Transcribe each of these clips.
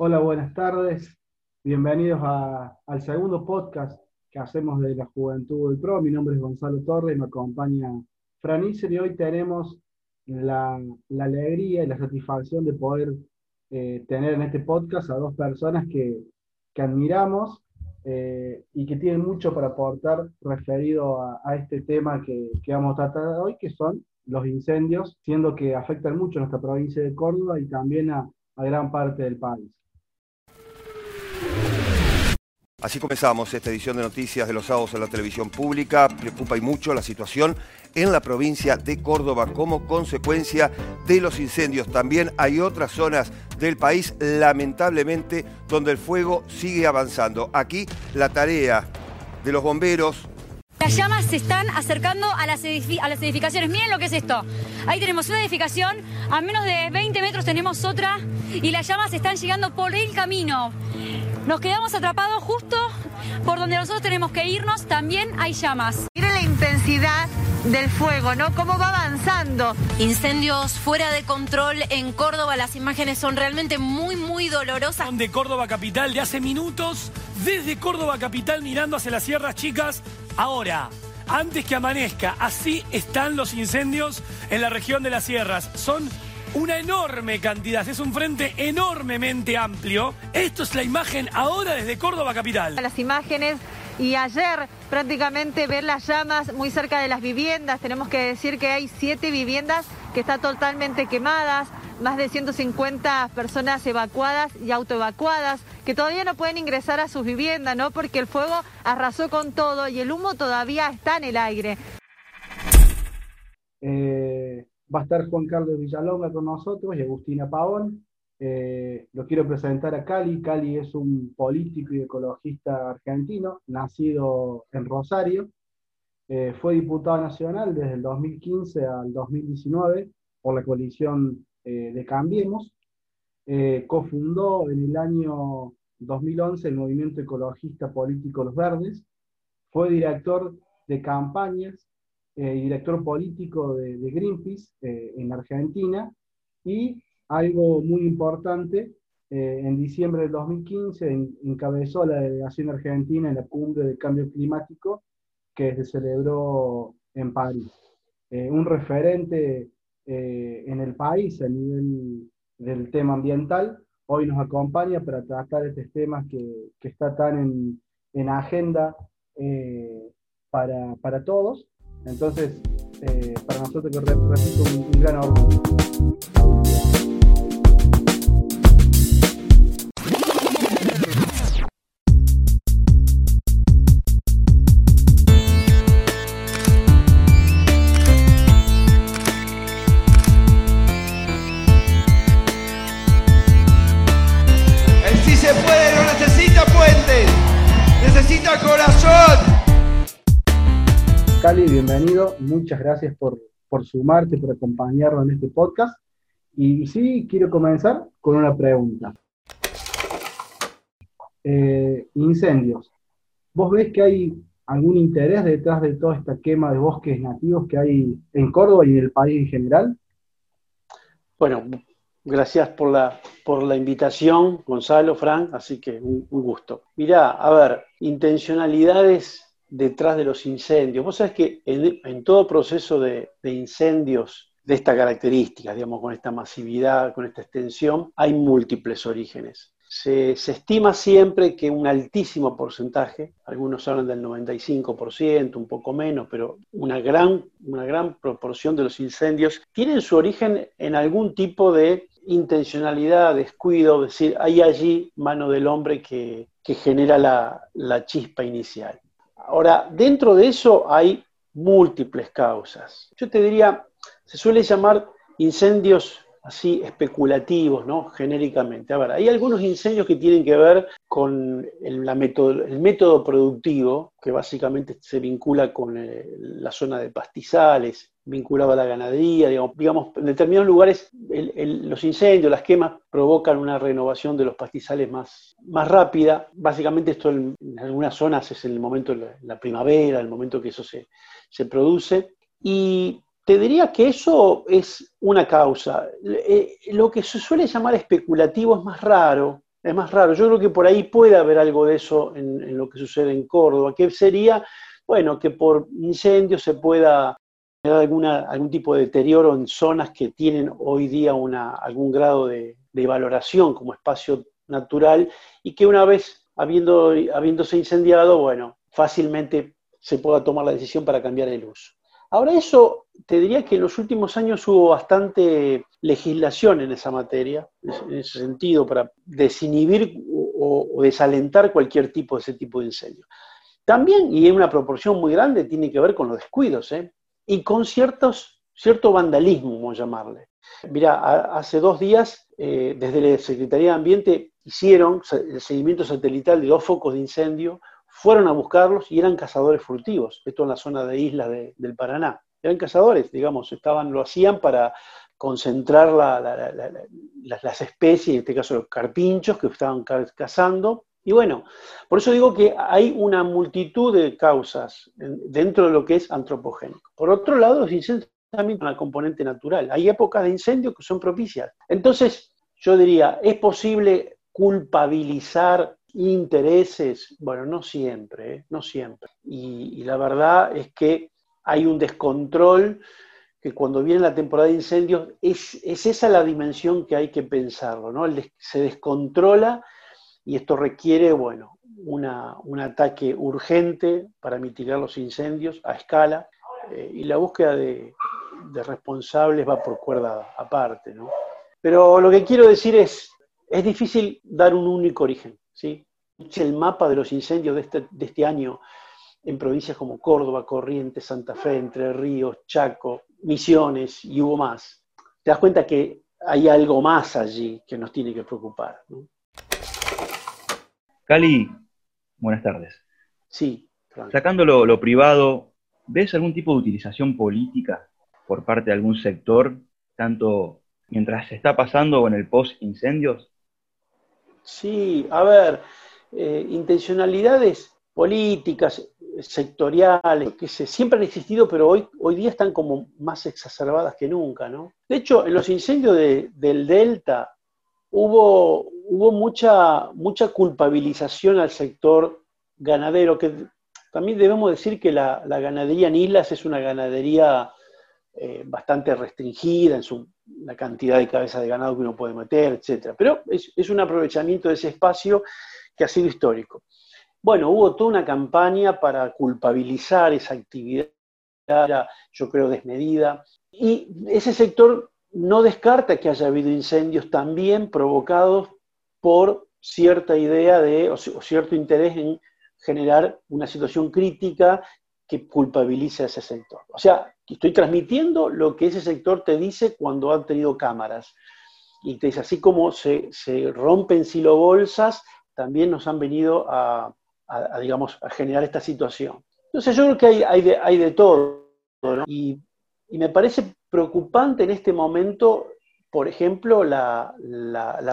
Hola, buenas tardes. Bienvenidos al segundo podcast que hacemos de la Juventud del Pro. Mi nombre es Gonzalo Torres y me acompaña Fran Iser y hoy tenemos la, alegría y la satisfacción de poder eh, tener en este podcast a dos personas que, admiramos eh, y que tienen mucho para aportar referido a, este tema que, vamos a tratar hoy, que son los incendios, siendo que afectan mucho a nuestra provincia de Córdoba y también a gran parte del país. Así comenzamos esta edición de noticias de los sábados en la televisión pública. Preocupa y mucho la situación en la provincia de Córdoba como consecuencia de los incendios. También hay otras zonas del país, lamentablemente, donde el fuego sigue avanzando. Aquí la tarea de los bomberos, las llamas se están acercando a las, a las, edificaciones. Miren lo que es esto. Ahí tenemos una edificación, a menos de 20 metros tenemos otra y las llamas están llegando por el camino. Nos quedamos atrapados justo por donde nosotros tenemos que irnos, también hay llamas. Miren la intensidad del fuego, ¿no? Cómo va avanzando. Incendios fuera de control en Córdoba, las imágenes son realmente muy, muy dolorosas. De Córdoba Capital de hace minutos, desde Córdoba Capital mirando hacia las sierras chicas, ahora. Antes que amanezca, así están los incendios en la región de las sierras. Son una enorme cantidad, es un frente enormemente amplio. Esto es la imagen ahora desde Córdoba Capital. Las imágenes y ayer prácticamente ver las llamas muy cerca de las viviendas. Tenemos que decir que hay siete viviendas que están totalmente quemadas, más de 150 personas evacuadas y autoevacuadas, que todavía no pueden ingresar a sus viviendas, ¿no? Porque el fuego arrasó con todo y el humo todavía está en el aire. Eh, Va a estar Juan Carlos Villalonga con nosotros y Agustina Pavón. Eh, lo quiero presentar a Cali. Cali es un político y ecologista argentino, nacido en Rosario. Eh, fue diputado nacional desde el 2015 al 2019 por la coalición eh, de Cambiemos. cofundó en el año 2011 el movimiento ecologista político Los Verdes. Fue director de campañas eh, director político de, Greenpeace eh, en Argentina, y algo muy importante, eh, en diciembre del 2015 encabezó la delegación argentina en la cumbre del cambio climático que se celebró en París. un referente en el país a nivel del tema ambiental, hoy nos acompaña para tratar estos temas que, que está tan en, en agenda para, para todos entonces, eh, para nosotros que repito un, un gran orgullo. Bienvenido. Muchas gracias por, sumarte, por acompañarnos en este podcast. Y sí, quiero comenzar con una pregunta. Eh, incendios. ¿Vos ves que hay algún interés detrás de toda esta quema de bosques nativos que hay en Córdoba y en el país en general? Bueno, gracias por la, por la invitación, Gonzalo, Frank, así que un, gusto. Mirá, a ver, intencionalidades detrás de los incendios. Vos sabés que en, todo proceso de, incendios de esta característica, digamos, con esta masividad, con esta extensión, hay múltiples orígenes. Se, estima siempre que un altísimo porcentaje, algunos hablan del 95%, un poco menos, pero una gran, una gran proporción de los incendios tienen su origen en algún tipo de intencionalidad, descuido, es decir, hay allí mano del hombre que, genera la chispa inicial. Ahora, dentro de eso hay múltiples causas. Yo te diría, se suele llamar incendios así especulativos, ¿no? Genéricamente. A ver, hay algunos incendios que tienen que ver con el, método, el método productivo, que básicamente se vincula con eh, la zona de pastizales, vinculado a la ganadería, digamos, en determinados lugares los incendios, las quemas provocan una renovación de los pastizales más, más rápida. Básicamente esto en, algunas zonas es el momento de la, primavera, el momento que eso se, se produce. Y te diría que eso es una causa. Eh, lo que se suele llamar especulativo es más raro, Es más raro. Yo creo que por ahí puede haber algo de eso en, lo que sucede en Córdoba, que sería, bueno, que por incendio se pueda alguna, algún tipo de deterioro en zonas que tienen hoy día algún grado de, valoración como espacio natural y que una vez habiéndose incendiado, bueno, fácilmente se pueda tomar la decisión para cambiar el uso. Ahora eso, te diría que en los últimos años hubo bastante legislación en esa materia, en ese sentido, para desinhibir o, desalentar cualquier tipo de ese tipo de incendio. También, y en una proporción muy grande, tiene que ver con los descuidos, ¿eh? Y con ciertos, cierto vandalismo, vamos a llamarle. Mira, hace dos días, eh, desde la Secretaría de Ambiente, hicieron el seguimiento satelital de dos focos de incendio, fueron a buscarlos y eran cazadores furtivos, esto en la zona de islas del Paraná. Eran cazadores, digamos, estaban, lo hacían para concentrar las especies, en este caso los carpinchos que estaban cazando. Y bueno, por eso digo que hay una multitud de causas dentro de lo que es antropogénico. Por otro lado, los incendios también una componente natural. Hay épocas de incendio que son propicias. Entonces, yo diría, ¿es posible culpabilizar intereses? Bueno, no siempre, ¿eh? no siempre. Y, la verdad es que hay un descontrol que cuando viene la temporada de incendios es, esa la dimensión que hay que pensarlo, ¿no? se descontrola y esto requiere, bueno, un ataque urgente para mitigar los incendios a escala eh, y la búsqueda de, responsables va por cuerda aparte, ¿no? Pero lo que quiero decir es, es difícil dar un único origen, ¿sí? El mapa de los incendios de este, de este año en provincias como Córdoba, Corrientes, Santa Fe, Entre Ríos, Chaco, Misiones y hubo más. Te das cuenta que hay algo más allí que nos tiene que preocupar. Cali, buenas tardes. Sí. Sacando lo, privado, ¿ves algún tipo de utilización política por parte de algún sector, tanto mientras se está pasando o en el post-incendios? Sí, a ver, eh, intencionalidades políticas, sectoriales, que siempre han existido, pero hoy, hoy día están como más exacerbadas que nunca, ¿no? De hecho, en los incendios del Delta hubo, hubo mucha, mucha culpabilización al sector ganadero, que también debemos decir que la, ganadería en islas es una ganadería eh, bastante restringida en su, la cantidad de cabezas de ganado que uno puede meter, etc. Pero es, es un aprovechamiento de ese espacio que ha sido histórico. Bueno, hubo toda una campaña para culpabilizar esa actividad, yo creo, desmedida, y ese sector no descarta que haya habido incendios también provocados por cierta idea de, o, cierto interés en generar una situación crítica que culpabilice a ese sector. O sea, estoy transmitiendo lo que ese sector te dice cuando ha tenido cámaras. Y te dice, así como se, se rompen silobolsas, también nos han venido a, digamos, a generar esta situación. Entonces yo creo que hay, hay, de, hay de, todo, y, me parece preocupante en este momento, por ejemplo, la,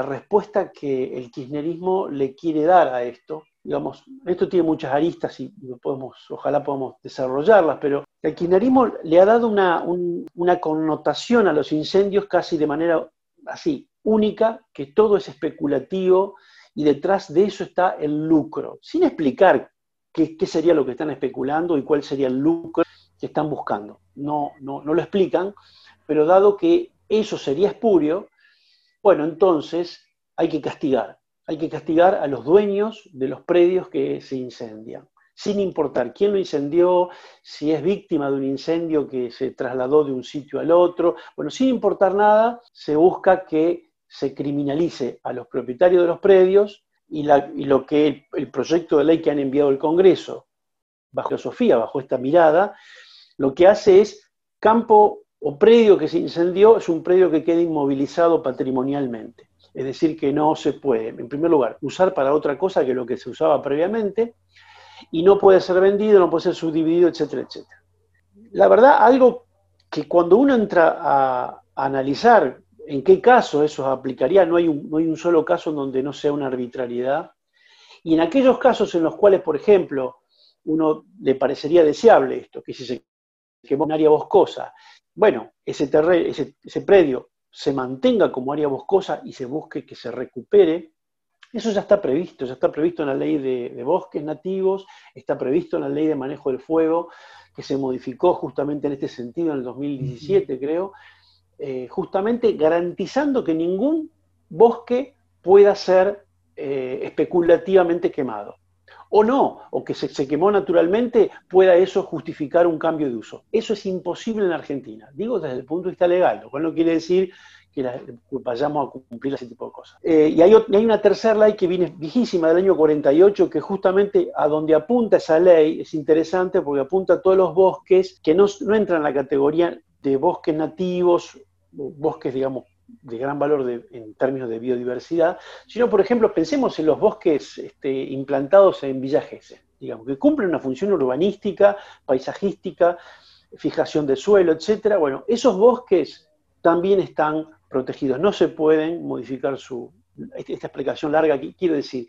respuesta que el kirchnerismo le quiere dar a esto. Digamos, esto tiene muchas aristas y podemos, ojalá podamos desarrollarlas, pero el kirchnerismo le ha dado una, connotación a los incendios casi de manera así, única, que todo es especulativo, y detrás de eso está el lucro, sin explicar qué, sería lo que están especulando y cuál sería el lucro que están buscando. No, no lo explican, pero dado que eso sería espurio, bueno, entonces hay que castigar. Hay que castigar a los dueños de los predios que se incendian, sin importar quién lo incendió, si es víctima de un incendio que se trasladó de un sitio al otro. Bueno, sin importar nada, se busca que se criminalice a los propietarios de los predios y, lo que el, proyecto de ley que han enviado el Congreso, bajo Sofía, bajo esta mirada, lo que hace es campo o predio que se incendió es un predio que queda inmovilizado patrimonialmente. Es decir, que no se puede, en primer lugar, usar para otra cosa que lo que se usaba previamente, y no puede ser vendido, no puede ser subdividido, etcétera, etcétera. La verdad, algo que cuando uno entra a analizar en qué caso eso aplicaría, no hay, un, no hay un solo caso en donde no sea una arbitrariedad. Y en aquellos casos en los cuales, por ejemplo, uno le parecería deseable esto, que si se quemó un área boscosa, bueno, ese, ese, ese predio se mantenga como área boscosa y se busque que se recupere Eso ya está previsto, ya está previsto en la ley de, bosques nativos, está previsto en la ley de manejo del fuego, que se modificó justamente en este sentido en el 2017, creo, eh, justamente garantizando que ningún bosque pueda ser eh, especulativamente quemado. O no, o que se, quemó naturalmente, pueda eso justificar un cambio de uso. Eso es imposible en Argentina, digo desde el punto de vista legal, lo cual no quiere decir que vayamos a cumplir ese tipo de cosas. Eh, y, hay, hay, una tercera ley que viene viejísima del año 48, que justamente a donde apunta esa ley es interesante porque apunta a todos los bosques que no, no entran en la categoría de bosques nativos, bosques, digamos, de gran valor en términos de biodiversidad, sino, por ejemplo, pensemos en los bosques este, implantados en Villa digamos, que cumplen una función urbanística, paisajística, fijación de suelo, etc. Bueno, esos bosques también están protegidos, no se pueden modificar su... Esta explicación larga, quiero decir,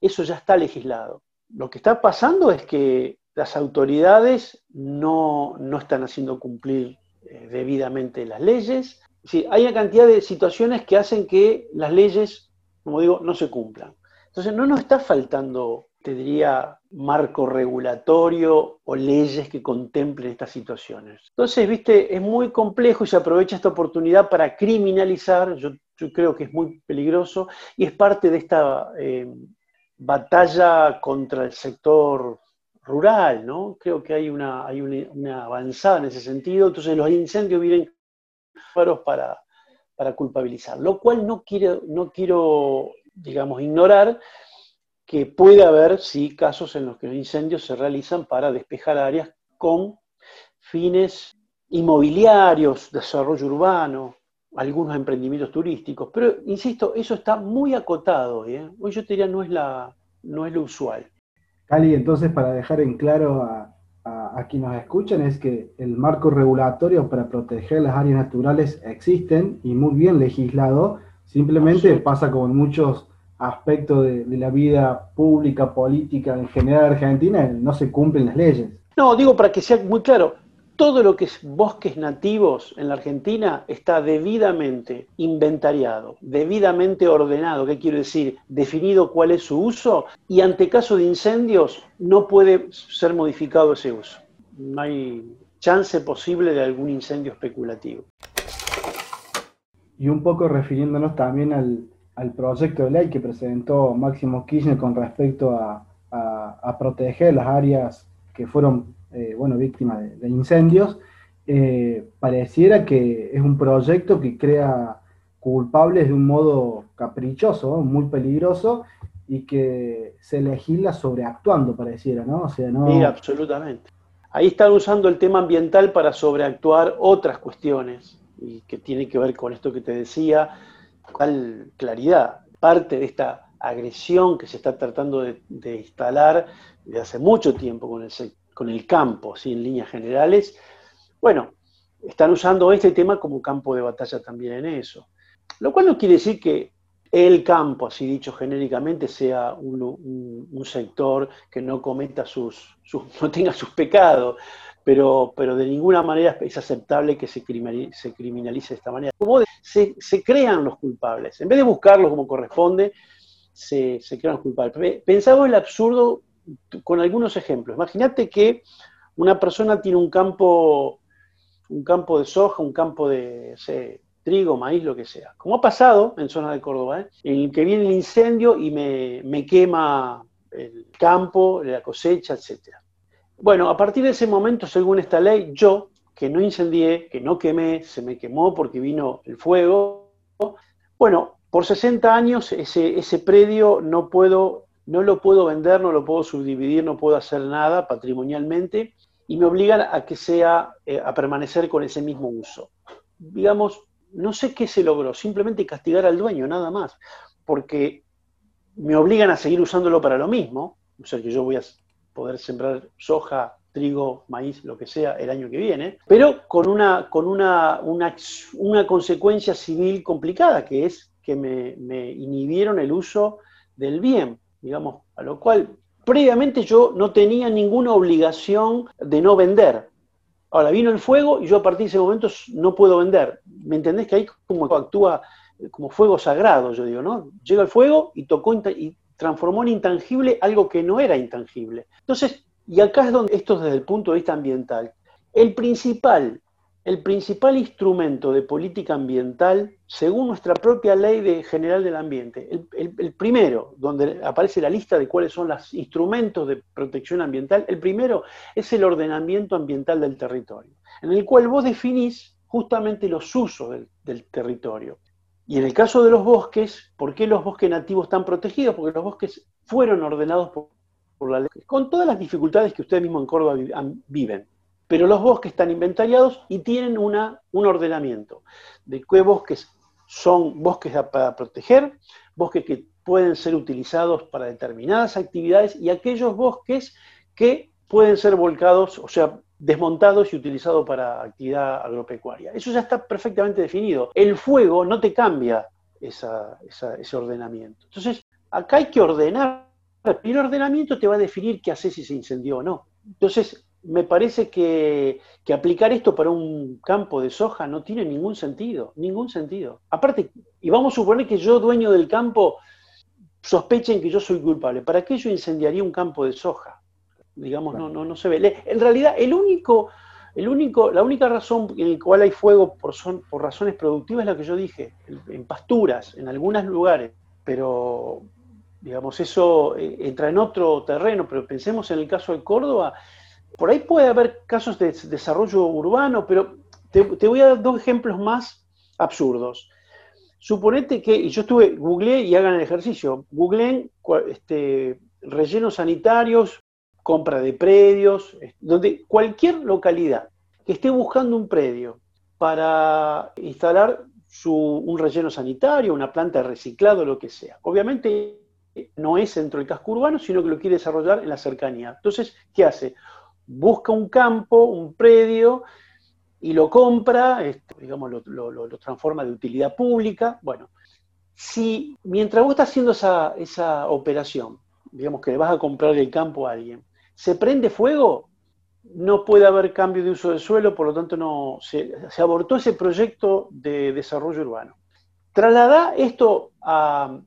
eso ya está legislado. Lo que está pasando es que las autoridades no, no están haciendo cumplir eh, debidamente las leyes, Sí, hay una cantidad de situaciones que hacen que las leyes, como digo, no se cumplan. Entonces, no nos está faltando, te diría, marco regulatorio o leyes que contemplen estas situaciones. Entonces, viste, es muy complejo y se aprovecha esta oportunidad para criminalizar, yo, creo que es muy peligroso, y es parte de esta eh, batalla contra el sector rural, ¿no? Creo que hay una, hay una, avanzada en ese sentido. Entonces los incendios vienen para, para culpabilizar, lo cual no quiero, no quiero, digamos, ignorar que puede haber, sí, casos en los que los incendios se realizan para despejar áreas con fines inmobiliarios, desarrollo urbano, algunos emprendimientos turísticos, pero insisto, eso está muy acotado. ¿eh? Hoy yo te diría no es, la, no es lo usual. Cali, entonces para dejar en claro a, a, quienes nos escuchan es que el marco regulatorio para proteger las áreas naturales existen y muy bien legislado, simplemente pasa como en muchos aspectos de, de, la vida pública, política en general argentina, no se cumplen las leyes. No, digo para que sea muy claro, todo lo que es bosques nativos en la Argentina está debidamente inventariado, debidamente ordenado, ¿qué quiero decir? Definido cuál es su uso y ante caso de incendios no puede ser modificado ese uso. No hay chance posible de algún incendio especulativo. Y un poco refiriéndonos también al, proyecto de ley que presentó Máximo Kirchner con respecto a, a proteger las áreas que fueron eh, bueno, víctima de, incendios, eh, pareciera que es un proyecto que crea culpables de un modo caprichoso, muy peligroso, y que se legisla sobreactuando, pareciera, ¿no? O sea, no... Sí, absolutamente. Ahí están usando el tema ambiental para sobreactuar otras cuestiones, y que tiene que ver con esto que te decía, cuál claridad. Parte de esta agresión que se está tratando de, instalar desde hace mucho tiempo con el con el campo, ¿sí? en líneas generales, bueno, están usando este tema como campo de batalla también en eso. Lo cual no quiere decir que el campo, así dicho genéricamente, sea un, sector que no cometa sus, no tenga sus pecados, pero, pero de ninguna manera es aceptable que se se criminalice de esta manera. Se, crean los culpables, en vez de buscarlos como corresponde, se, crean los culpables. Pensamos el absurdo con algunos ejemplos. Imagínate que una persona tiene un campo, un campo de soja, un campo de trigo, maíz, lo que sea. Como ha pasado en zona de Córdoba, ¿eh? en que viene el incendio y me, quema el campo, la cosecha, etc. Bueno, a partir de ese momento, según esta ley, yo, que no incendié, que no quemé, se me quemó porque vino el fuego, bueno, por 60 años ese, ese predio no puedo no lo puedo vender, no lo puedo subdividir, no puedo hacer nada patrimonialmente y me obligan a que sea, eh, a permanecer con ese mismo uso. Digamos, no sé qué se logró, simplemente castigar al dueño, nada más, porque me obligan a seguir usándolo para lo mismo, o sea que yo voy a poder sembrar soja, trigo, maíz, lo que sea, el año que viene, pero con una, con una, una, consecuencia civil complicada, que es que me, me inhibieron el uso del bien digamos, a lo cual previamente yo no tenía ninguna obligación de no vender. Ahora vino el fuego y yo a partir de ese momento no puedo vender. ¿Me entendés que ahí como actúa como fuego sagrado, yo digo, ¿no? Llega el fuego y tocó y transformó en intangible algo que no era intangible. Entonces, y acá es donde esto desde el punto de vista ambiental, el principal, el principal instrumento de política ambiental, según nuestra propia ley general del ambiente, el, primero, donde aparece la lista de cuáles son los instrumentos de protección ambiental, el primero es el ordenamiento ambiental del territorio, en el cual vos definís justamente los usos del territorio. Y en el caso de los bosques, ¿por qué los bosques nativos están protegidos? Porque los bosques fueron ordenados por, la ley, con todas las dificultades que ustedes mismos en Córdoba viven. Pero los bosques están inventariados y tienen una, un ordenamiento de qué bosques son bosques para proteger, bosques que pueden ser utilizados para determinadas actividades y aquellos bosques que pueden ser volcados, o sea, desmontados y utilizados para actividad agropecuaria. Eso ya está perfectamente definido. El fuego no te cambia ese ordenamiento. Entonces, acá hay que ordenar. El ordenamiento te va a definir qué haces si se incendió o no. Entonces, me parece que, aplicar esto para un campo de soja no tiene ningún sentido, ningún sentido. Aparte, y vamos a suponer que yo, dueño del campo, sospechen que yo soy culpable. ¿Para qué yo incendiaría un campo de soja? digamos, no, no, no se ve. En realidad, el único, el único, la única razón en la cual hay fuego por, son, por razones productivas es la que yo dije, en pasturas, en algunos lugares, pero digamos, eso eh, entra en otro terreno, pero pensemos en el caso de Córdoba, por ahí puede haber casos de desarrollo urbano, pero te, voy a dar dos ejemplos más absurdos. Suponete que, y yo estuve, googleé y hagan el ejercicio, googleen este, rellenos sanitarios compra de predios, donde cualquier localidad que esté buscando un predio para instalar un relleno sanitario, una planta de reciclado, lo que sea. Obviamente no es dentro del casco urbano, sino que lo quiere desarrollar en la cercanía. Entonces, ¿qué hace? Busca un campo, un predio, y lo compra, este, digamos, lo, transforma de utilidad pública. Bueno, si mientras vos estás haciendo esa, esa operación, digamos que le vas a comprar el campo a alguien, se prende fuego, no puede haber cambio de uso del suelo, por lo tanto no, se, abortó ese proyecto de desarrollo urbano. Traslada esto a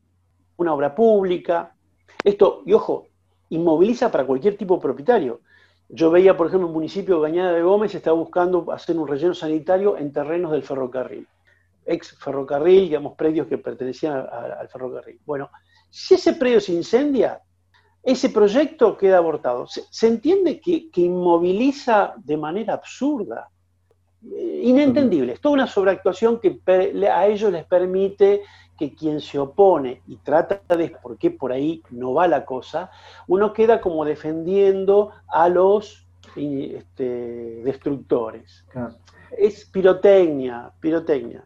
una obra pública, esto, y ojo, inmoviliza para cualquier tipo de propietario. Yo veía, por ejemplo, un municipio Gañada de Gómez está buscando hacer un relleno sanitario en terrenos del ferrocarril. Ex ferrocarril, digamos, predios que pertenecían al ferrocarril. Bueno, si ese predio se incendia, ese proyecto queda abortado. Se, entiende que, inmoviliza de manera absurda, eh, inentendible. Es toda una sobreactuación que a ellos les permite que quien se opone y trata de, porque por ahí no va la cosa, uno queda como defendiendo a los este, destructores. Es pirotecnia, pirotecnia.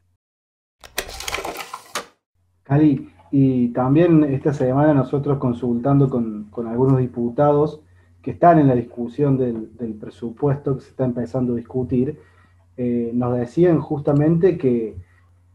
Cali, y también esta semana nosotros consultando con, algunos diputados que están en la discusión del, presupuesto que se está empezando a discutir, eh, nos decían justamente que,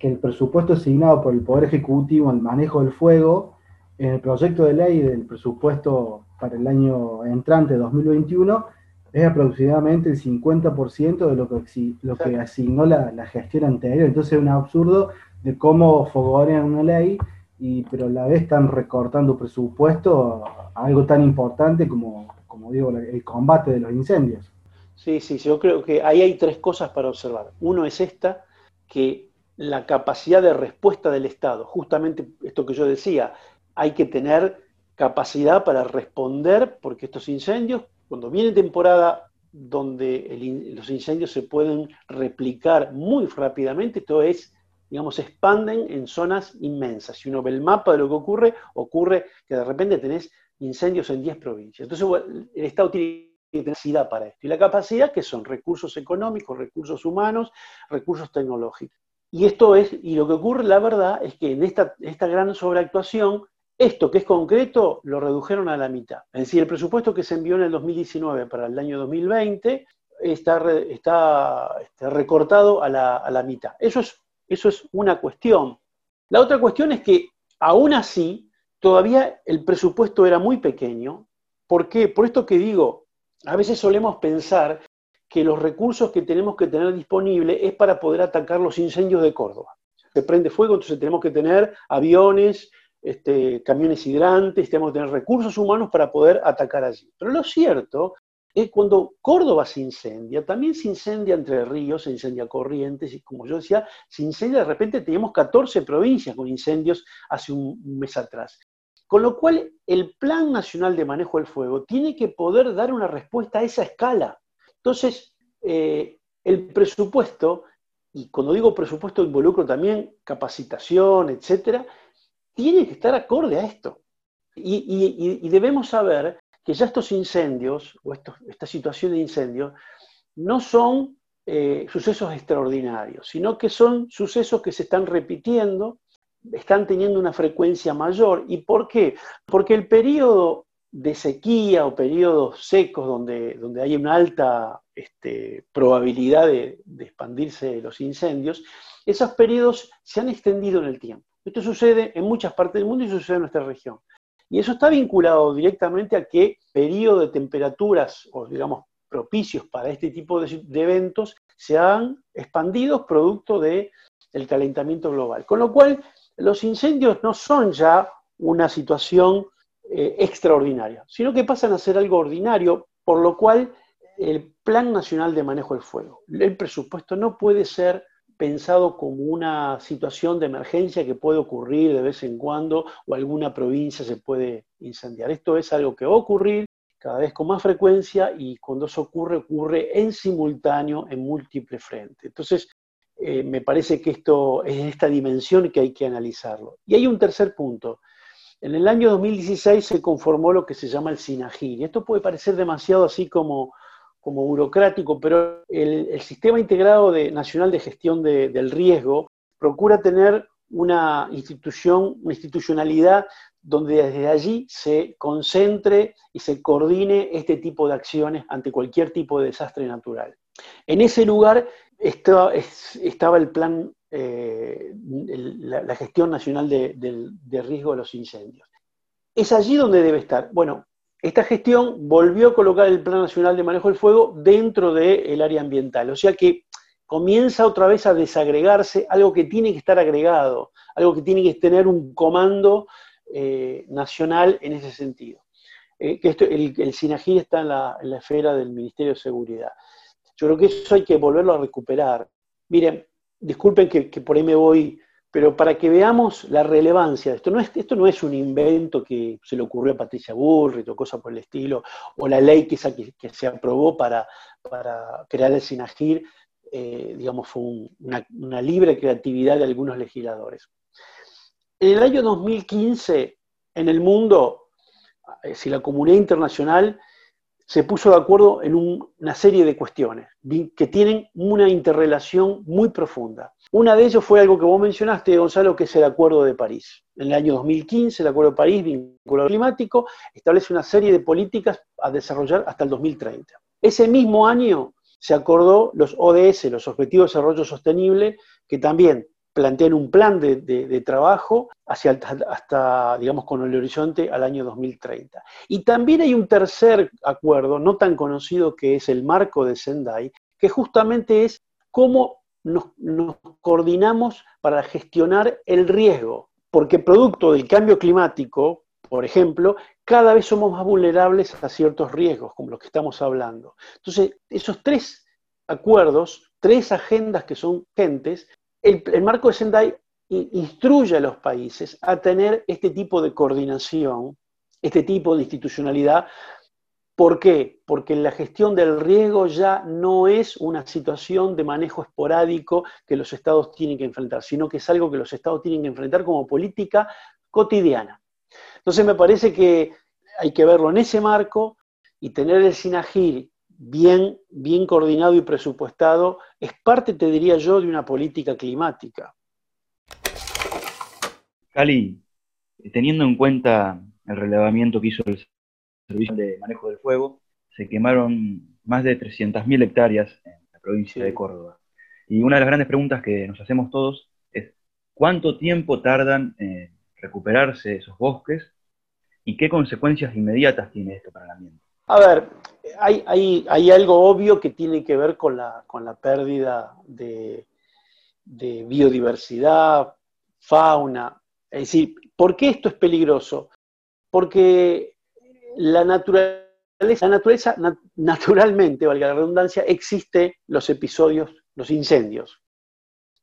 el presupuesto asignado por el Poder Ejecutivo al manejo del fuego, en el proyecto de ley del presupuesto para el año entrante 2021, es aproximadamente el 50% de lo que, lo que asignó la, la, gestión anterior. Entonces es un absurdo de cómo fogonean una ley y, pero a la vez están recortando presupuesto a algo tan importante como, como digo, el combate de los incendios. Sí, sí, yo creo que ahí hay tres cosas para observar. Uno es esta, que la capacidad de respuesta del Estado, justamente esto que yo decía, hay que tener capacidad para responder, porque estos incendios, cuando viene temporada donde los incendios se pueden replicar muy rápidamente, esto es digamos, expanden en zonas inmensas. Si uno ve el mapa de lo que ocurre, ocurre que de repente tenés incendios en 10 provincias. Entonces, el Estado tiene capacidad para esto. Y la capacidad, que son recursos económicos, recursos humanos, recursos tecnológicos. Y esto es, y lo que ocurre, la verdad, es que en esta, esta gran sobreactuación, esto que es concreto, lo redujeron a la mitad. Es decir, el presupuesto que se envió en el 2019 para el año 2020 está, está, está recortado a la, a la mitad. Eso es eso es una cuestión. La otra cuestión es que aún así todavía el presupuesto era muy pequeño. ¿Por qué? Por esto que digo, a veces solemos pensar que los recursos que tenemos que tener disponibles es para poder atacar los incendios de Córdoba. se prende fuego, entonces tenemos que tener aviones, este, camiones hidrantes, tenemos que tener recursos humanos para poder atacar allí. Pero lo cierto es que cuando Córdoba se incendia, también se incendia Entre Ríos, se incendia Corrientes, y como yo decía, se incendia de repente, teníamos 14 provincias con incendios hace un mes atrás. Con lo cual, el Plan Nacional de Manejo del Fuego tiene que poder dar una respuesta a esa escala. Entonces, eh, el presupuesto, y cuando digo presupuesto involucro también capacitación, etcétera, tiene que estar acorde a esto. Y, debemos saber que ya estos incendios, o esta situación de incendios, no son eh, sucesos extraordinarios, sino que son sucesos que se están repitiendo están teniendo una frecuencia mayor. ¿Y por qué? Porque el periodo de sequía o periodos secos donde, donde hay una alta este, probabilidad de, expandirse los incendios, esos periodos se han extendido en el tiempo. Esto sucede en muchas partes del mundo y sucede en nuestra región. Y eso está vinculado directamente a que periodos de temperaturas, o digamos, propicios para este tipo de, de eventos, se han expandido producto del calentamiento global. Con lo cual, los incendios no son ya una situación eh, extraordinaria, sino que pasan a ser algo ordinario, por lo cual el Plan Nacional de Manejo del Fuego, el presupuesto no puede ser pensado como una situación de emergencia que puede ocurrir de vez en cuando o alguna provincia se puede incendiar. Esto es algo que va a ocurrir cada vez con más frecuencia y cuando eso ocurre, ocurre en simultáneo en múltiples frentes. Entonces, eh, me parece que esto es esta dimensión que hay que analizarlo. Y hay un tercer punto. En el año 2016 se conformó lo que se llama el SINAGIR. Y esto puede parecer demasiado así como, como burocrático, pero el, Sistema Integrado Nacional de Gestión del Riesgo procura tener una institución, una institucionalidad donde desde allí se concentre y se coordine este tipo de acciones ante cualquier tipo de desastre natural. En ese lugar estaba el plan, eh, la, gestión nacional de, riesgo de los incendios. Es allí donde debe estar. Bueno, esta gestión volvió a colocar el Plan Nacional de Manejo del Fuego dentro del área ambiental. O sea que comienza otra vez a desagregarse algo que tiene que estar agregado, algo que tiene que tener un comando eh, nacional en ese sentido. Eh, que el, el SINAGIR está en la, en la esfera del Ministerio de Seguridad. Yo creo que eso hay que volverlo a recuperar. Miren, disculpen que, por ahí me voy, pero para que veamos la relevancia de esto, esto no es un invento que se le ocurrió a Patricia Bullrich o cosa por el estilo, o la ley que, se aprobó para, crear el SINAGIR, eh, digamos, fue una, una libre creatividad de algunos legisladores. En el año 2015, en el mundo, eh, si la comunidad internacional se puso de acuerdo en una serie de cuestiones que tienen una interrelación muy profunda. Una de ellas fue algo que vos mencionaste, Gonzalo, que es el Acuerdo de París. En el año 2015, el Acuerdo de París, vinculado al climático, establece una serie de políticas a desarrollar hasta el 2030. Ese mismo año se acordó los ODS, los Objetivos de Desarrollo Sostenible, que también plantean un plan de, trabajo hacia hasta, digamos, con el horizonte al año 2030. Y también hay un tercer acuerdo, no tan conocido, que es el marco de Sendai, que justamente es cómo nos, coordinamos para gestionar el riesgo, porque producto del cambio climático, por ejemplo, cada vez somos más vulnerables a ciertos riesgos, como los que estamos hablando. Entonces, esos tres acuerdos, tres agendas que son gentes, el, marco de Sendai instruye a los países a tener este tipo de coordinación, este tipo de institucionalidad. ¿Por qué? Porque la gestión del riesgo ya no es una situación de manejo esporádico que los estados tienen que enfrentar, sino que es algo que los estados tienen que enfrentar como política cotidiana. Entonces me parece que hay que verlo en ese marco y tener el SINAGIR bien, bien coordinado y presupuestado, es parte, te diría yo, de una política climática. Cali, teniendo en cuenta el relevamiento que hizo el Servicio de Manejo del Fuego, se quemaron más de 300.000 hectáreas en la provincia de Córdoba. Y una de las grandes preguntas que nos hacemos todos es, ¿cuánto tiempo tardan en recuperarse esos bosques y qué consecuencias inmediatas tiene esto para el ambiente? A ver, hay, algo obvio que tiene que ver con la, pérdida de, biodiversidad, fauna. Es decir, ¿por qué esto es peligroso? Porque la naturaleza, naturalmente, valga la redundancia, existe los episodios, los incendios,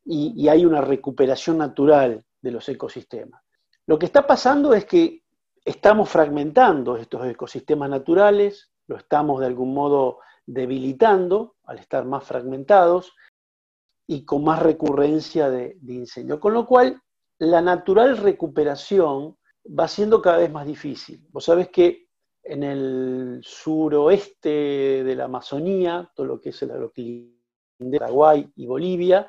y hay una recuperación natural de los ecosistemas. Lo que está pasando es que estamos fragmentando estos ecosistemas naturales, lo estamos de algún modo debilitando al estar más fragmentados y con más recurrencia de, incendio. Con lo cual, la natural recuperación va siendo cada vez más difícil. Vos sabés que en el suroeste de la Amazonía, todo lo que es el agroquilín de Paraguay y Bolivia,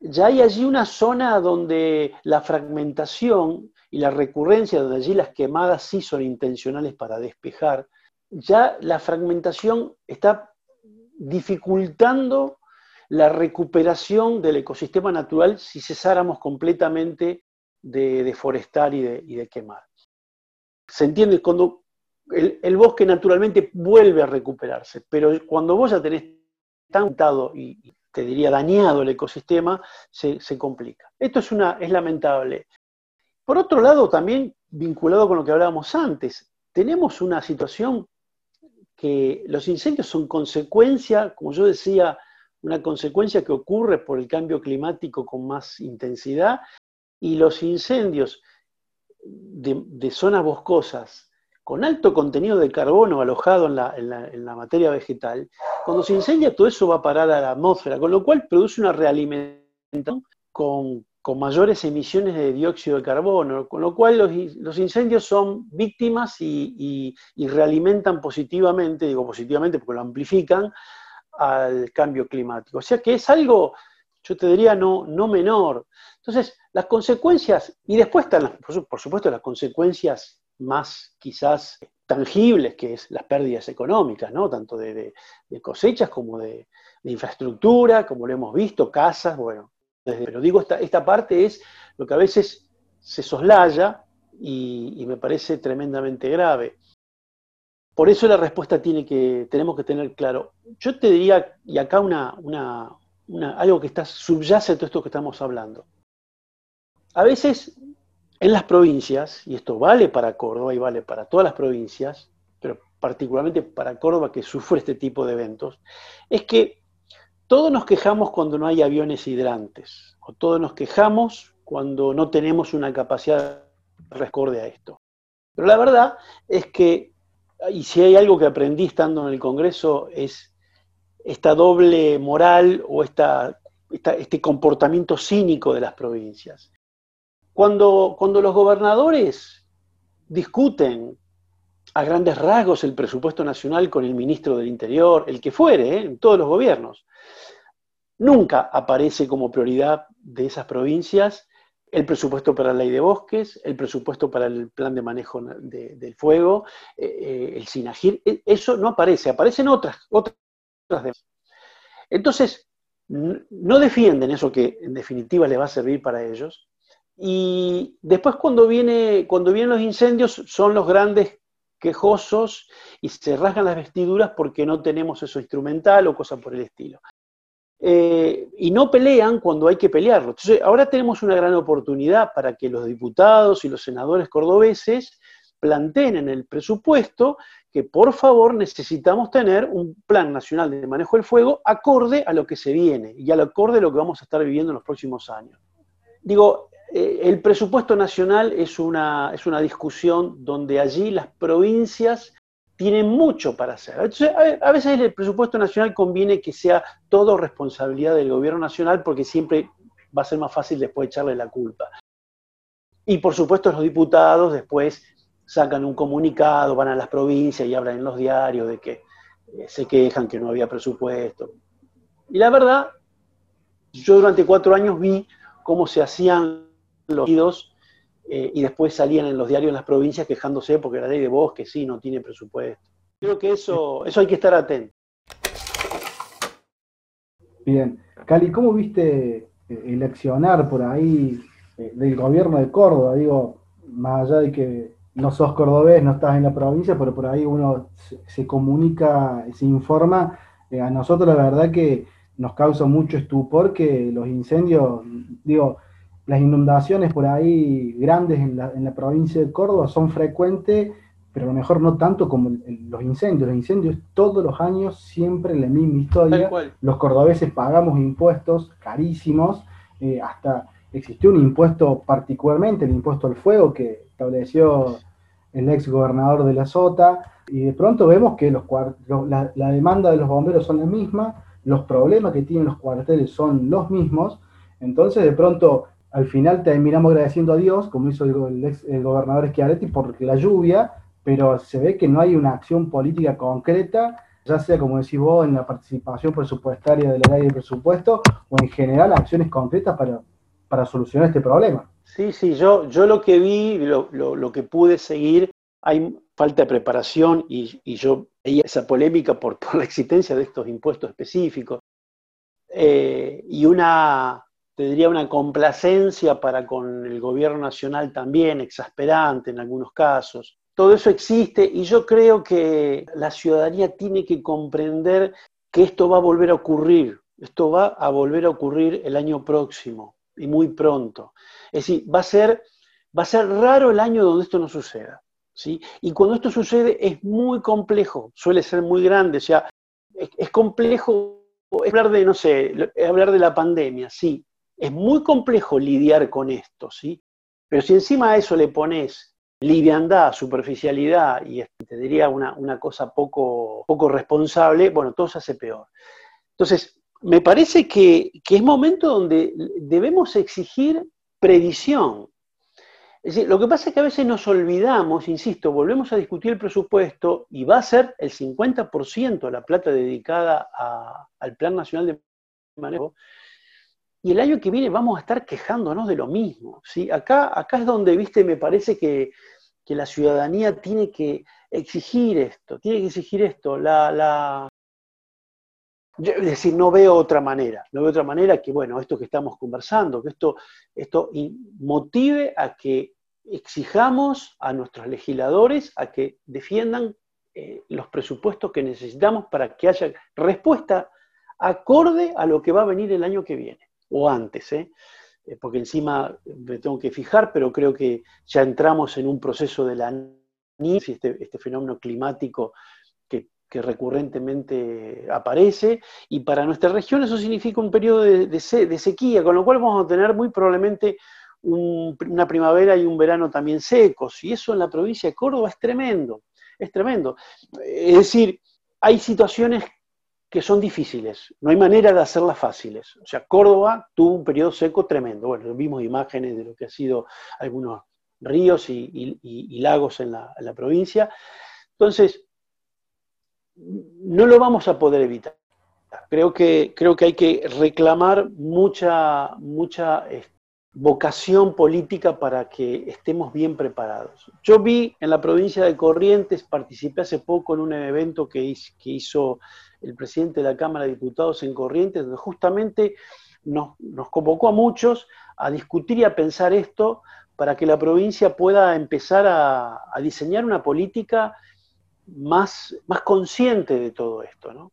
ya hay allí una zona donde la fragmentación y la recurrencia, donde allí las quemadas sí son intencionales para despejar, ya la fragmentación está dificultando la recuperación del ecosistema natural si cesáramos completamente de deforestar y de, quemar. ¿Se entiende? Cuando el, bosque naturalmente vuelve a recuperarse, pero cuando vos ya tenés tan y te diría dañado el ecosistema, se, se complica. Esto es, una, es lamentable. Por otro lado, también vinculado con lo que hablábamos antes, tenemos una situación que los incendios son consecuencia, como yo decía, una consecuencia que ocurre por el cambio climático con más intensidad, y los incendios de, zonas boscosas con alto contenido de carbono alojado en la, en la, materia vegetal, cuando se incendia todo eso va a parar a la atmósfera, con lo cual produce una realimentación con, con mayores emisiones de dióxido de carbono, con lo cual los, incendios son víctimas y, realimentan positivamente, digo positivamente porque lo amplifican, al cambio climático. O sea que es algo, yo te diría, no, no menor. Entonces, las consecuencias, y después están, por supuesto, las consecuencias más quizás tangibles, que es las pérdidas económicas, ¿no? tanto de, cosechas como de, infraestructura, como lo hemos visto, casas, bueno, pero digo, esta, esta parte es lo que a veces se soslaya y, me parece tremendamente grave. Por eso la respuesta tiene que, tenemos que tener claro. Yo te diría, y acá una, algo que está subyace a todo esto que estamos hablando. A veces en las provincias, y esto vale para Córdoba y vale para todas las provincias, pero particularmente para Córdoba que sufre este tipo de eventos, es que todos nos quejamos cuando no hay aviones hidrantes, o todos nos quejamos cuando no tenemos una capacidad de rescorde a esto. Pero la verdad es que, y si hay algo que aprendí estando en el Congreso, es esta doble moral o esta, este comportamiento cínico de las provincias. Cuando, cuando los gobernadores discuten a grandes rasgos el presupuesto nacional con el ministro del Interior, el que fuere, ¿eh? en todos los gobiernos, Nunca aparece como prioridad de esas provincias el presupuesto para la ley de bosques, el presupuesto para el plan de manejo del fuego, eh, eh, el SINAGIR, e, eso no aparece, aparecen otras, otras Entonces, no defienden eso que en definitiva les va a servir para ellos. Y después cuando, viene, cuando vienen los incendios son los grandes quejosos y se rasgan las vestiduras porque no tenemos eso instrumental o cosa por el estilo. Eh, y no pelean cuando hay que pelearlo. Entonces, ahora tenemos una gran oportunidad para que los diputados y los senadores cordobeses planteen en el presupuesto que por favor necesitamos tener un plan nacional de manejo del fuego acorde a lo que se viene y al acorde a lo que vamos a estar viviendo en los próximos años. Digo, eh, el presupuesto nacional es una, es una discusión donde allí las provincias tienen mucho para hacer. a veces el presupuesto nacional conviene que sea todo responsabilidad del gobierno nacional porque siempre va a ser más fácil después echarle la culpa. Y por supuesto los diputados después sacan un comunicado, van a las provincias y hablan en los diarios de que eh, se quejan que no había presupuesto. Y la verdad, yo durante cuatro años vi cómo se hacían los eh, y después salían en los diarios en las provincias quejándose porque la ley de bosque sí no tiene presupuesto. Creo que eso, eso hay que estar atento. Bien, Cali, ¿cómo viste eh, el accionar por ahí eh, del gobierno de Córdoba? Digo, más allá de que no sos cordobés, no estás en la provincia, pero por ahí uno se, comunica, se informa. a nosotros la verdad que nos causa mucho estupor que los incendios, digo, las inundaciones por ahí grandes en la, en la provincia de Córdoba son frecuentes, pero a lo mejor no tanto como los incendios. Los incendios todos los años, siempre la misma historia. Los cordobeses pagamos impuestos carísimos, eh, hasta existió un impuesto particularmente, el impuesto al fuego que estableció el ex gobernador de la Sota, y de pronto vemos que los, la, la demanda de los bomberos son la misma, los problemas que tienen los cuarteles son los mismos, entonces de pronto al final terminamos agradeciendo a Dios, como hizo el, ex, gobernador Schiaretti, por la lluvia, pero se ve que no hay una acción política concreta, ya sea como decís vos, en la participación presupuestaria de la ley de presupuesto, o en general acciones concretas para, para solucionar este problema. Sí, sí, yo, yo lo que vi, lo, lo, que pude seguir, hay falta de preparación y, y yo veía esa polémica por, por, la existencia de estos impuestos específicos eh, y una, te diría, una complacencia para con el gobierno nacional también, exasperante en algunos casos. Todo eso existe y yo creo que la ciudadanía tiene que comprender que esto va a volver a ocurrir, esto va a volver a ocurrir el año próximo y muy pronto. Es decir, va a ser, va a ser raro el año donde esto no suceda. ¿sí? Y cuando esto sucede es muy complejo, suele ser muy grande, o sea, es, complejo hablar de, no sé, hablar de la pandemia, sí, es muy complejo lidiar con esto, ¿sí? Pero si encima a eso le pones liviandad, superficialidad y te diría una, cosa poco, poco responsable, bueno, todo se hace peor. Entonces, me parece que, que es momento donde debemos exigir previsión. Lo que pasa es que a veces nos olvidamos, insisto, volvemos a discutir el presupuesto y va a ser el 50% de la plata dedicada al Plan Nacional de Manejo, y el año que viene vamos a estar quejándonos de lo mismo. ¿sí? Acá, acá es donde, viste, me parece que, la ciudadanía tiene que exigir esto, tiene que exigir esto. La, la... es decir, no veo otra manera, no veo otra manera que, bueno, esto que estamos conversando, que esto, esto motive a que exijamos a nuestros legisladores a que defiendan eh, los presupuestos que necesitamos para que haya respuesta acorde a lo que va a venir el año que viene o antes, ¿eh? ¿eh? porque encima me tengo que fijar, pero creo que ya entramos en un proceso de la NIS, este, este fenómeno climático que, recurrentemente aparece, y para nuestra región eso significa un periodo de, sequía, con lo cual vamos a tener muy probablemente una primavera y un verano también secos, y eso en la provincia de Córdoba es tremendo, es tremendo. Es decir, hay situaciones que son difíciles, no hay manera de hacerlas fáciles. O sea, Córdoba tuvo un periodo seco tremendo. Bueno, vimos imágenes de lo que ha sido algunos ríos y, lagos en la, provincia. Entonces, no lo vamos a poder evitar. Creo que, creo que hay que reclamar mucha, mucha vocación política para que estemos bien preparados. Yo vi en la provincia de Corrientes, participé hace poco en un evento que hizo el presidente de la Cámara de Diputados en Corrientes, donde justamente nos, convocó a muchos a discutir y a pensar esto para que la provincia pueda empezar a, diseñar una política más, más, consciente de todo esto. ¿no?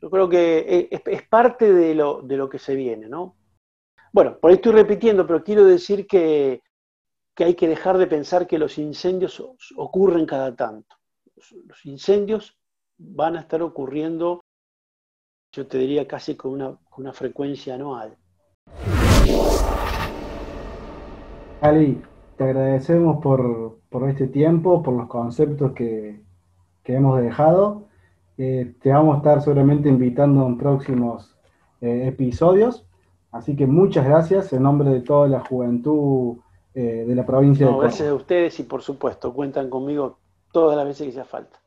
Yo creo que es, parte de lo, de lo, que se viene. ¿no? Bueno, por ahí estoy repitiendo, pero quiero decir que, que hay que dejar de pensar que los incendios ocurren cada tanto. Los incendios van a estar ocurriendo yo te diría casi con una, frecuencia anual. Ali, te agradecemos por, este tiempo, por los conceptos que, hemos dejado. Eh, te vamos a estar seguramente invitando en próximos eh, episodios. Así que muchas gracias en nombre de toda la juventud eh, de la provincia de Córdoba. Gracias a ustedes y por supuesto cuentan conmigo todas las veces que sea falta.